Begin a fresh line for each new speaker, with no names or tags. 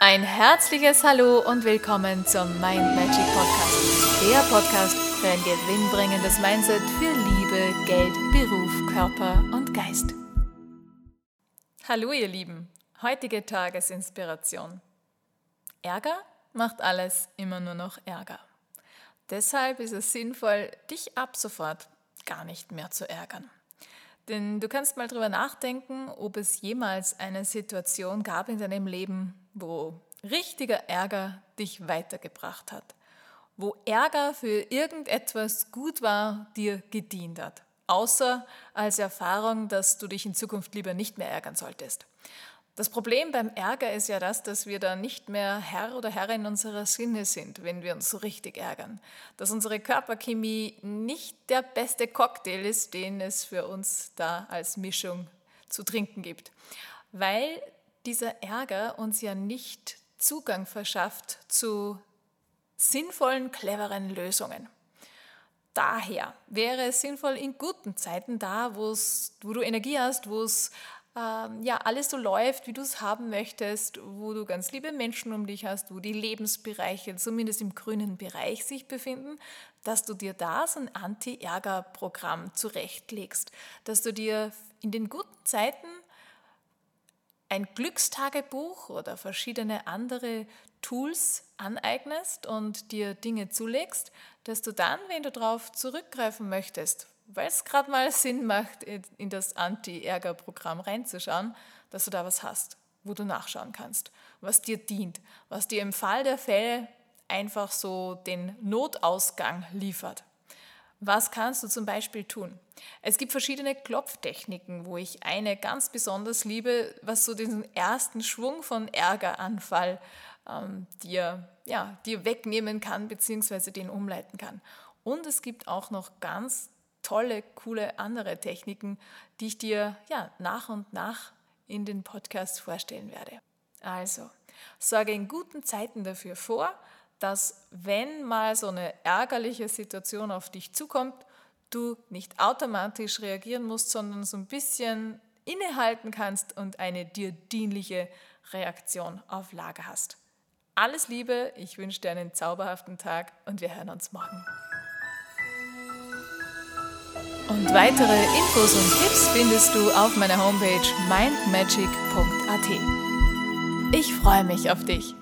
Ein herzliches Hallo und willkommen zum Mind Magic Podcast. Der Podcast für ein gewinnbringendes Mindset für Liebe, Geld, Beruf, Körper und Geist. Hallo ihr Lieben, heutige Tagesinspiration. Ärger macht alles immer nur noch Ärger. Deshalb ist es sinnvoll, dich ab sofort gar nicht mehr zu ärgern. Denn du kannst mal drüber nachdenken, ob es jemals eine Situation gab in deinem Leben, wo richtiger Ärger dich weitergebracht hat, wo Ärger für irgendetwas gut war, dir gedient hat, außer als Erfahrung, dass du dich in Zukunft lieber nicht mehr ärgern solltest. Das Problem beim Ärger ist ja das, dass wir da nicht mehr Herr oder Herrin unserer Sinne sind, wenn wir uns so richtig ärgern. Dass unsere Körperchemie nicht der beste Cocktail ist, den es für uns da als Mischung zu trinken gibt. Weil dieser Ärger uns ja nicht Zugang verschafft zu sinnvollen, cleveren Lösungen. Daher wäre es sinnvoll in guten Zeiten da, wo du Energie hast, wo es ähm, ja alles so läuft, wie du es haben möchtest, wo du ganz liebe Menschen um dich hast, wo die Lebensbereiche zumindest im grünen Bereich sich befinden, dass du dir da so ein Anti-Ärger-Programm zurechtlegst, dass du dir in den guten Zeiten ein Glückstagebuch oder verschiedene andere Tools aneignest und dir Dinge zulegst, dass du dann, wenn du darauf zurückgreifen möchtest, weil es gerade mal Sinn macht, in das Anti-Ärger-Programm reinzuschauen, dass du da was hast, wo du nachschauen kannst, was dir dient, was dir im Fall der Fälle einfach so den Notausgang liefert. Was kannst du zum Beispiel tun? Es gibt verschiedene Klopftechniken, wo ich eine ganz besonders liebe, was so diesen ersten Schwung von Ärgeranfall ähm, dir, ja, dir wegnehmen kann, beziehungsweise den umleiten kann. Und es gibt auch noch ganz tolle, coole andere Techniken, die ich dir ja, nach und nach in den Podcast vorstellen werde. Also, sorge in guten Zeiten dafür vor, dass wenn mal so eine ärgerliche Situation auf dich zukommt, du nicht automatisch reagieren musst, sondern so ein bisschen innehalten kannst und eine dir dienliche Reaktion auf Lager hast. Alles Liebe, ich wünsche dir einen zauberhaften Tag und wir hören uns morgen. Und weitere Infos und Tipps findest du auf meiner Homepage mindmagic.at. Ich freue mich auf dich.